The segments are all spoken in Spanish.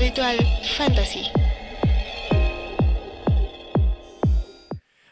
Ritual Fantasy.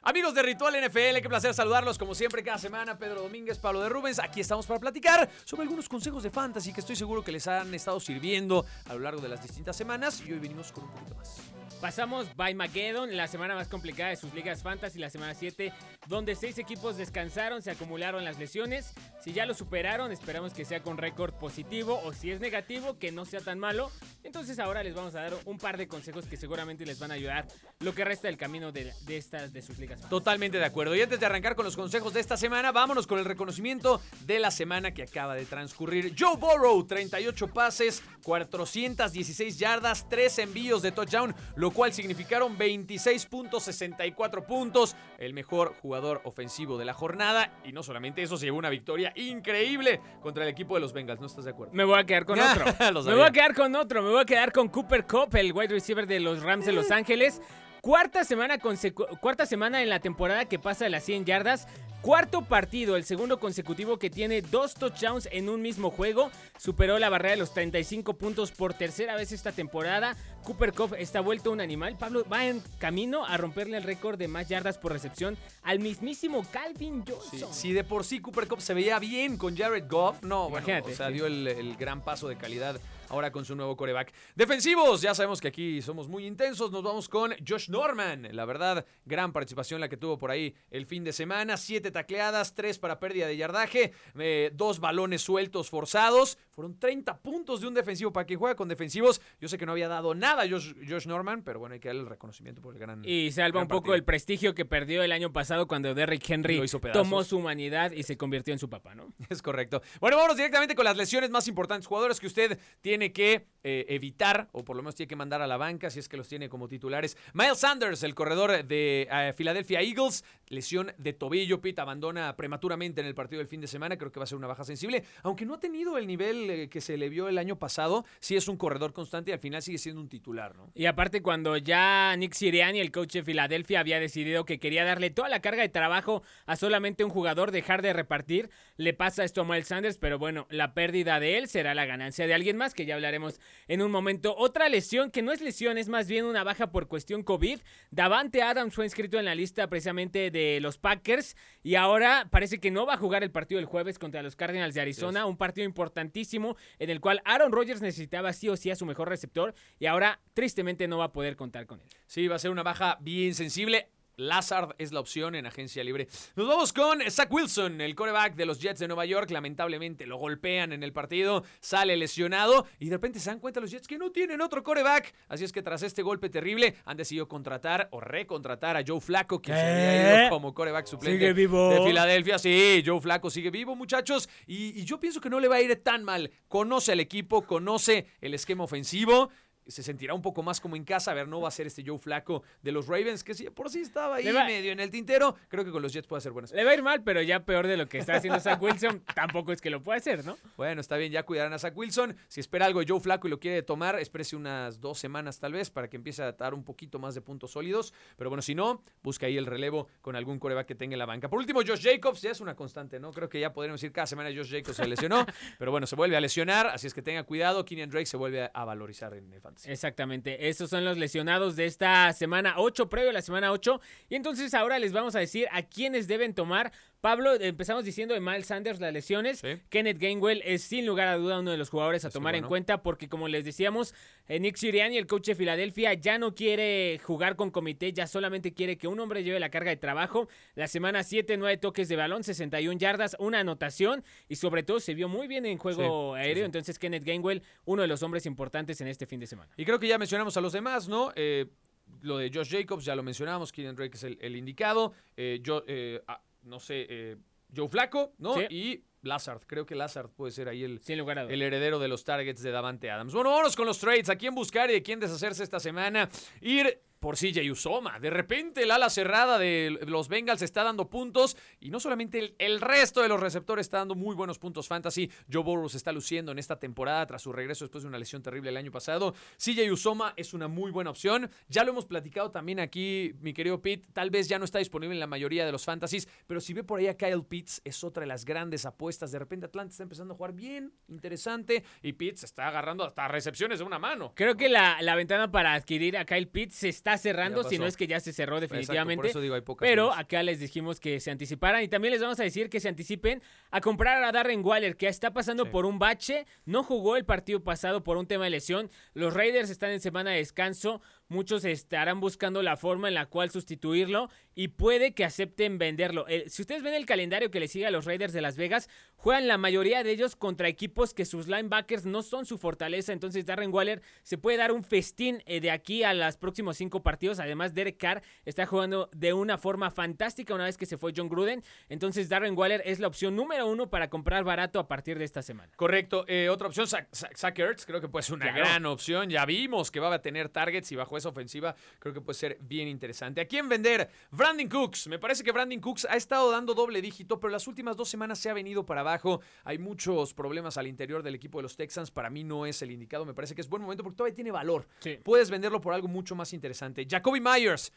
Amigos de Ritual NFL, qué placer saludarlos como siempre cada semana. Pedro Domínguez, Pablo de Rubens, aquí estamos para platicar sobre algunos consejos de fantasy que estoy seguro que les han estado sirviendo a lo largo de las distintas semanas y hoy venimos con un poquito más. Pasamos by Mageddon, la semana más complicada de sus ligas fantasy, la semana 7, donde seis equipos descansaron, se acumularon las lesiones. Si ya lo superaron, esperamos que sea con récord positivo o si es negativo, que no sea tan malo. Entonces ahora les vamos a dar un par de consejos que seguramente les van a ayudar lo que resta del camino de, estas de sus ligas fantasy. Totalmente de acuerdo. Y antes de arrancar con los consejos de esta semana, vámonos con el reconocimiento de la semana que acaba de transcurrir. Joe Burrow, 38 pases, 416 yardas, 3 envíos de touchdown, cual significaron 26.64 puntos. El mejor jugador ofensivo de la jornada. Y no solamente eso, se llevó una victoria increíble contra el equipo de los Bengals. ¿No estás de acuerdo? Me voy a quedar con otro. Lo me voy a quedar con otro. Me voy a quedar con Cooper Cup, el wide receiver de los Rams de Los Ángeles. Cuarta semana, cuarta semana en la temporada que pasa de las 100 yardas. Cuarto partido, el segundo consecutivo que tiene dos touchdowns en un mismo juego. Superó la barrera de los 35 puntos por tercera vez esta temporada. Cooper Cup está vuelto un animal. Pablo va en camino a romperle el récord de más yardas por recepción al mismísimo Calvin Sí, Johnson. si de por sí Cooper Cup se veía bien con Jared Goff, no, bueno, Imagínate, o sea, sí. dio el, el gran paso de calidad ahora con su nuevo coreback. Defensivos, ya sabemos que aquí somos muy intensos, nos vamos con Josh Norman, la verdad, gran participación la que tuvo por ahí el fin de semana, siete tacleadas, tres para pérdida de yardaje, eh, dos balones sueltos forzados, fueron 30 puntos de un defensivo para que juega con defensivos, yo sé que no había dado nada Josh, Josh Norman, pero bueno, hay que darle el reconocimiento por el gran... Y salva gran un poco partido. el prestigio que perdió el año pasado cuando Derrick Henry hizo tomó su humanidad y se convirtió en su papá, ¿no? Es correcto. Bueno, vámonos directamente con las lesiones más importantes. Jugadores que usted tiene que eh, evitar, o por lo menos tiene que mandar a la banca, si es que los tiene como titulares. Miles Sanders, el corredor de eh, Philadelphia Eagles, lesión de tobillo. Pete abandona prematuramente en el partido del fin de semana. Creo que va a ser una baja sensible. Aunque no ha tenido el nivel eh, que se le vio el año pasado, sí es un corredor constante y al final sigue siendo un titular, ¿no? Y aparte cuando ya Nick Sirianni, el coach de Filadelfia, había decidido que quería darle toda la carga de trabajo a solamente un jugador, dejar de repartir, le pasa esto a Miles Sanders, pero bueno, la pérdida de él será la ganancia de alguien más, que ya hablaremos en un momento. Otra lesión, que no es lesión, es más bien una baja por cuestión COVID. Davante Adams fue inscrito en la lista precisamente de los Packers y ahora parece que no va a jugar el partido del jueves contra los Cardinals de Arizona, un partido importantísimo en el cual Aaron Rodgers necesitaba sí o sí a su mejor receptor y ahora tristemente no va a poder contar con él. Sí, va a ser una baja bien sensible. Lazard es la opción en agencia libre. Nos vamos con Zach Wilson, el coreback de los Jets de Nueva York. Lamentablemente lo golpean en el partido, sale lesionado y de repente se dan cuenta los Jets que no tienen otro coreback. Así es que tras este golpe terrible han decidido contratar o recontratar a Joe Flaco, que se había ido como coreback suplente Sigue vivo. de Filadelfia. Sí, Joe Flaco sigue vivo, muchachos. Y, y yo pienso que no le va a ir tan mal. Conoce al equipo, conoce el esquema ofensivo se sentirá un poco más como en casa. A ver, no va a ser este Joe Flaco de los Ravens, que sí, por sí estaba ahí va- medio en el tintero. Creo que con los Jets puede hacer buenas. Le va a ir mal, pero ya peor de lo que está haciendo Zach Wilson, tampoco es que lo pueda hacer, ¿no? Bueno, está bien, ya cuidarán a Zach Wilson. Si espera algo de Joe Flaco y lo quiere tomar, espérese unas dos semanas tal vez para que empiece a dar un poquito más de puntos sólidos. Pero bueno, si no, busca ahí el relevo con algún coreback que tenga en la banca. Por último, Josh Jacobs ya es una constante, ¿no? Creo que ya podríamos decir cada semana Josh Jacobs se lesionó, pero bueno, se vuelve a lesionar, así es que tenga cuidado. Kenyan Drake se vuelve a, valorizar en el Exactamente, estos son los lesionados de esta semana 8, previo a la semana 8. Y entonces ahora les vamos a decir a quiénes deben tomar. Pablo, empezamos diciendo de Miles Sanders las lesiones. Sí. Kenneth Gainwell es sin lugar a duda uno de los jugadores a Es tomar en cuenta porque como les decíamos, eh, Nick Sirianni, el coach de Filadelfia, ya no quiere jugar con comité, ya solamente quiere que un hombre lleve la carga de trabajo. La semana 7, 9 toques de balón, 61 yardas, una anotación y sobre todo se vio muy bien en juego Sí, aéreo. sí. Entonces Kenneth Gainwell, uno de los hombres importantes en este fin de semana. Y creo que ya mencionamos a los demás, ¿no? Eh, lo de Josh Jacobs, ya lo mencionamos, Kenyan Drake es el, el indicado. Eh, yo, eh, no sé, eh, Joe Flaco, ¿no? Sí. Y Lazard, creo que Lazard puede ser ahí el, lugar el heredero de los targets de Davante Adams. Bueno, vámonos con los trades. ¿A quién buscar y de quién deshacerse esta semana? Ir por CJ Usoma. De repente el ala cerrada de los Bengals está dando puntos y no solamente el, resto de los receptores está dando muy buenos puntos fantasy. Joe Burrow se está luciendo en esta temporada tras su regreso después de una lesión terrible el año pasado. CJ Usoma es una muy buena opción. Ya lo hemos platicado también aquí, mi querido Pete. Tal vez ya no está disponible en la mayoría de los fantasies, pero si ve por ahí a Kyle Pitts, es otra de las grandes apuestas. De repente Atlanta está empezando a jugar bien, interesante, y Pitts está agarrando hasta recepciones de una mano. Creo que la, la ventana para adquirir a Kyle Pitts está cerrando, si no es que ya se cerró definitivamente. Exacto, digo, hay pero acá les dijimos que se anticiparan y también les vamos a decir que se anticipen a comprar a Darren Waller, que está pasando sí. por un bache, no jugó el partido pasado por un tema de lesión. Los Raiders están en semana de descanso. Muchos estarán buscando la forma en la cual sustituirlo y puede que acepten venderlo. Eh, si ustedes ven el calendario que le sigue a los Raiders de Las Vegas, juegan la mayoría de ellos contra equipos que sus linebackers no son su fortaleza. Entonces Darren Waller se puede dar un festín eh, de aquí a los próximos cinco partidos. Además, Derek Carr está jugando de una forma fantástica una vez que se fue John Gruden. Entonces Darren Waller es la opción número uno para comprar barato a partir de esta semana. Correcto. Eh, otra opción, Zach Ertz, creo que puede ser una claro. gran opción. Ya vimos que va a tener targets y bajo esa ofensiva creo que puede ser bien interesante. ¿A quién vender? Brandon Cooks. Me parece que Brandon Cooks ha estado dando doble dígito, pero las últimas dos semanas se ha venido para abajo. Hay muchos problemas al interior del equipo de los Texans. Para mí no es el indicado. Me parece que es buen momento porque todavía tiene valor. Sí. Puedes venderlo por algo mucho más interesante. Jacoby Myers.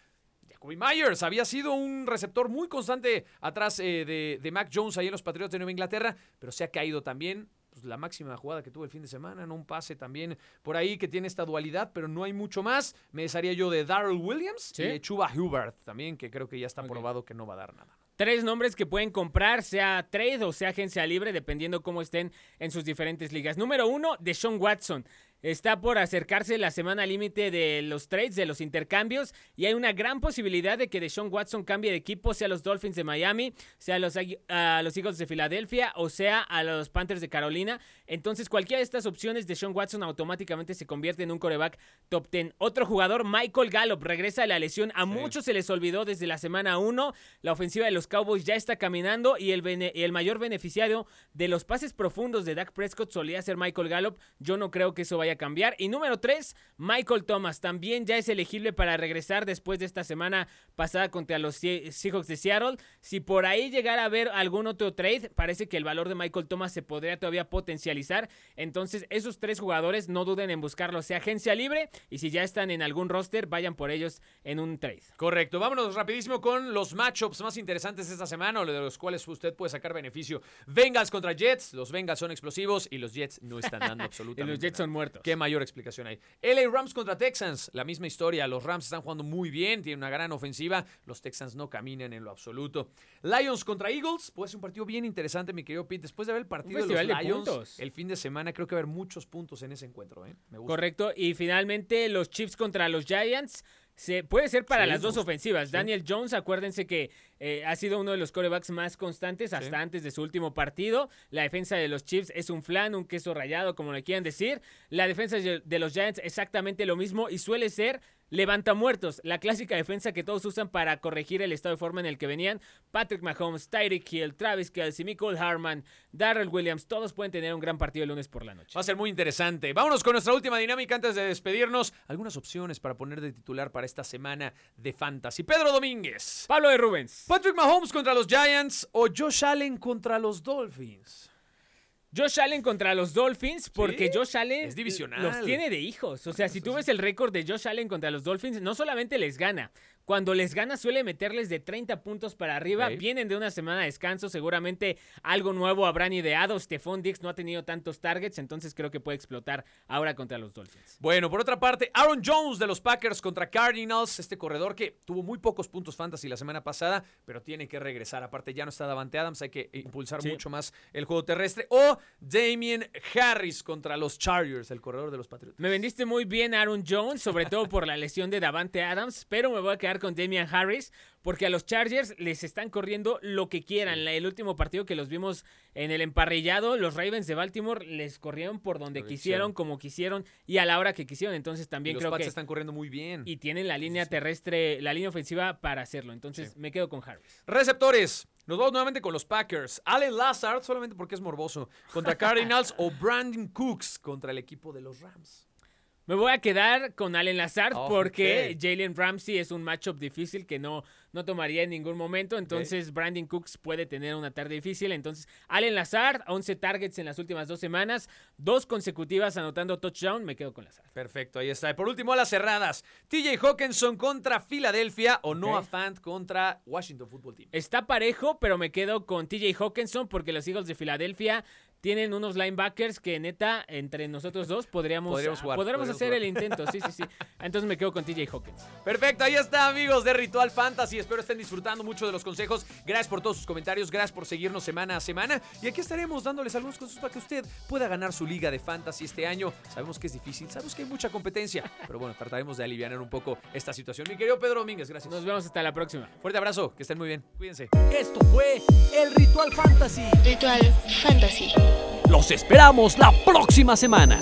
Jacoby Myers había sido un receptor muy constante atrás eh, de, de Mac Jones ahí en los Patriots de Nueva Inglaterra, pero se ha caído también pues, la máxima jugada que tuvo el fin de semana, ¿no? Un pase también por ahí que tiene esta dualidad, pero no hay mucho más. Me desharía yo de Darrell Williams ¿Sí? y de Chuba Hubbard también, que creo que ya está probado que no va a dar nada. Tres nombres que pueden comprar, sea trade o sea agencia libre, dependiendo cómo estén en sus diferentes ligas. Número uno, Deshaun Watson. Está por acercarse la semana límite de los trades, de los intercambios, y hay una gran posibilidad de que Deshaun Watson cambie de equipo, sea a los Dolphins de Miami, sea a los, Agui- a los Eagles de Filadelfia o sea a los Panthers de Carolina. Entonces, cualquiera de estas opciones, Deshaun Watson automáticamente se convierte en un coreback top 10. Otro jugador, Michael Gallup, regresa de la lesión. A Sí. muchos se les olvidó desde la semana 1. La ofensiva de los Cowboys ya está caminando y el, bene- el mayor beneficiario de los pases profundos de Dak Prescott solía ser Michael Gallup. Yo no creo que eso vaya a cambiar. Y número 3, Michael Thomas. También ya es elegible para regresar después de esta semana pasada contra los Seahawks de Seattle. Si por ahí llegara a haber algún otro trade, parece que el valor de Michael Thomas se podría todavía potencializar. Entonces, esos tres jugadores no duden en buscarlo, sea agencia libre. Y si ya están en algún roster, vayan por ellos en un trade. Correcto. Vámonos rapidísimo con los matchups más interesantes esta semana, o de los cuales usted puede sacar beneficio. Bengals contra Jets. Los Bengals son explosivos y los Jets no están dando Y absolutamente los Jets nada. son muertos. Qué mayor explicación hay. LA Rams contra Texans, la misma historia. Los Rams están jugando muy bien, tienen una gran ofensiva. Los Texans no caminan en lo absoluto. Lions contra Eagles, puede ser un partido bien interesante, mi querido Pete. Después de ver el partido de los de Lions el fin de semana, creo que va a haber muchos puntos en ese encuentro. ¿eh? Me gusta. Correcto. Y finalmente los Chiefs contra los Giants. Se, puede ser para Sí, las dos ofensivas. Sí. Daniel Jones, acuérdense que eh, ha sido uno de los corebacks más constantes hasta Sí. antes de su último partido. La defensa de los Chiefs es un flan, un queso rallado, como le quieran decir. La defensa de de los Giants exactamente lo mismo y suele ser levanta muertos, la clásica defensa que todos usan para corregir el estado de forma en el que venían. Patrick Mahomes, Tyreek Hill, Travis Kelsey, Michael Harman, Darrell Williams, todos pueden tener un gran partido el lunes por la noche. Va a ser muy interesante. Vámonos con nuestra última dinámica antes de despedirnos. Algunas opciones para poner de titular para esta semana de Fantasy. Pedro Domínguez. Pablo de Rubens. Patrick Mahomes contra los Giants o Josh Allen contra los Dolphins. Josh Allen contra los Dolphins, porque Sí, Josh Allen es divisional. los tiene de hijos. O sea, si tú ves el récord de Josh Allen contra los Dolphins, no solamente les gana, cuando les gana suele meterles de 30 puntos para arriba. Vienen de una semana de descanso, seguramente algo nuevo habrán ideado. Stephon Dix no ha tenido tantos targets, entonces creo que puede explotar ahora contra los Dolphins. Bueno, por otra parte, Aaron Jones de los Packers contra Cardinals, este corredor que tuvo muy pocos puntos fantasy la semana pasada, pero tiene que regresar. Aparte, ya no está Davante Adams, hay que impulsar Sí. mucho más el juego terrestre. O Damien Harris contra los Chargers, el corredor de los Patriots. Me vendiste muy bien Aaron Jones, sobre todo por la lesión de Davante Adams, pero me voy a quedar con Damian Harris porque a los Chargers les están corriendo lo que quieran. El último partido que los vimos en el emparrillado, los Ravens de Baltimore les corrieron por donde quisieron, como quisieron y a la hora que quisieron. Entonces Y también los creo Pats que están corriendo muy bien. y tienen la línea terrestre, la línea ofensiva para hacerlo. Sí. me quedo con Harris. Receptores. Nos vamos nuevamente con los Packers. Allen Lazard, solamente porque es morboso, contra Cardinals o Brandon Cooks contra el equipo de los Rams. Me voy a quedar con Allen Lazard Oh, porque. Jalen Ramsey es un matchup difícil que no, no tomaría en ningún momento. Entonces, Brandon Cooks puede tener una tarde difícil. Entonces, Allen Lazard, 11 targets en las últimas dos semanas, dos consecutivas anotando touchdown. Me quedo con Lazard. Perfecto, ahí está. Y por último, a las cerradas. TJ Hawkinson contra Filadelfia o Noah Fant contra Washington Football Team. Está parejo, pero me quedo con TJ Hawkinson porque los Eagles de Filadelfia tienen unos linebackers que neta, entre nosotros dos podríamos, Podríamos jugar, podríamos podríamos hacer jugar. el intento. Sí, sí, sí. Entonces me quedo con TJ Hawkins. Perfecto, ahí está, amigos de Ritual Fantasy. Espero estén disfrutando mucho de los consejos. Gracias por todos sus comentarios, gracias por seguirnos semana a semana. Y aquí estaremos dándoles algunos consejos para que usted pueda ganar su liga de fantasy este año. Sabemos que es difícil, sabemos que hay mucha competencia, pero bueno, trataremos de aliviar un poco esta situación. Mi querido Pedro Domínguez, gracias. Nos vemos hasta la próxima. Fuerte abrazo, que estén muy bien. Cuídense. Esto fue el Ritual Fantasy. Ritual Fantasy. Los esperamos la próxima semana.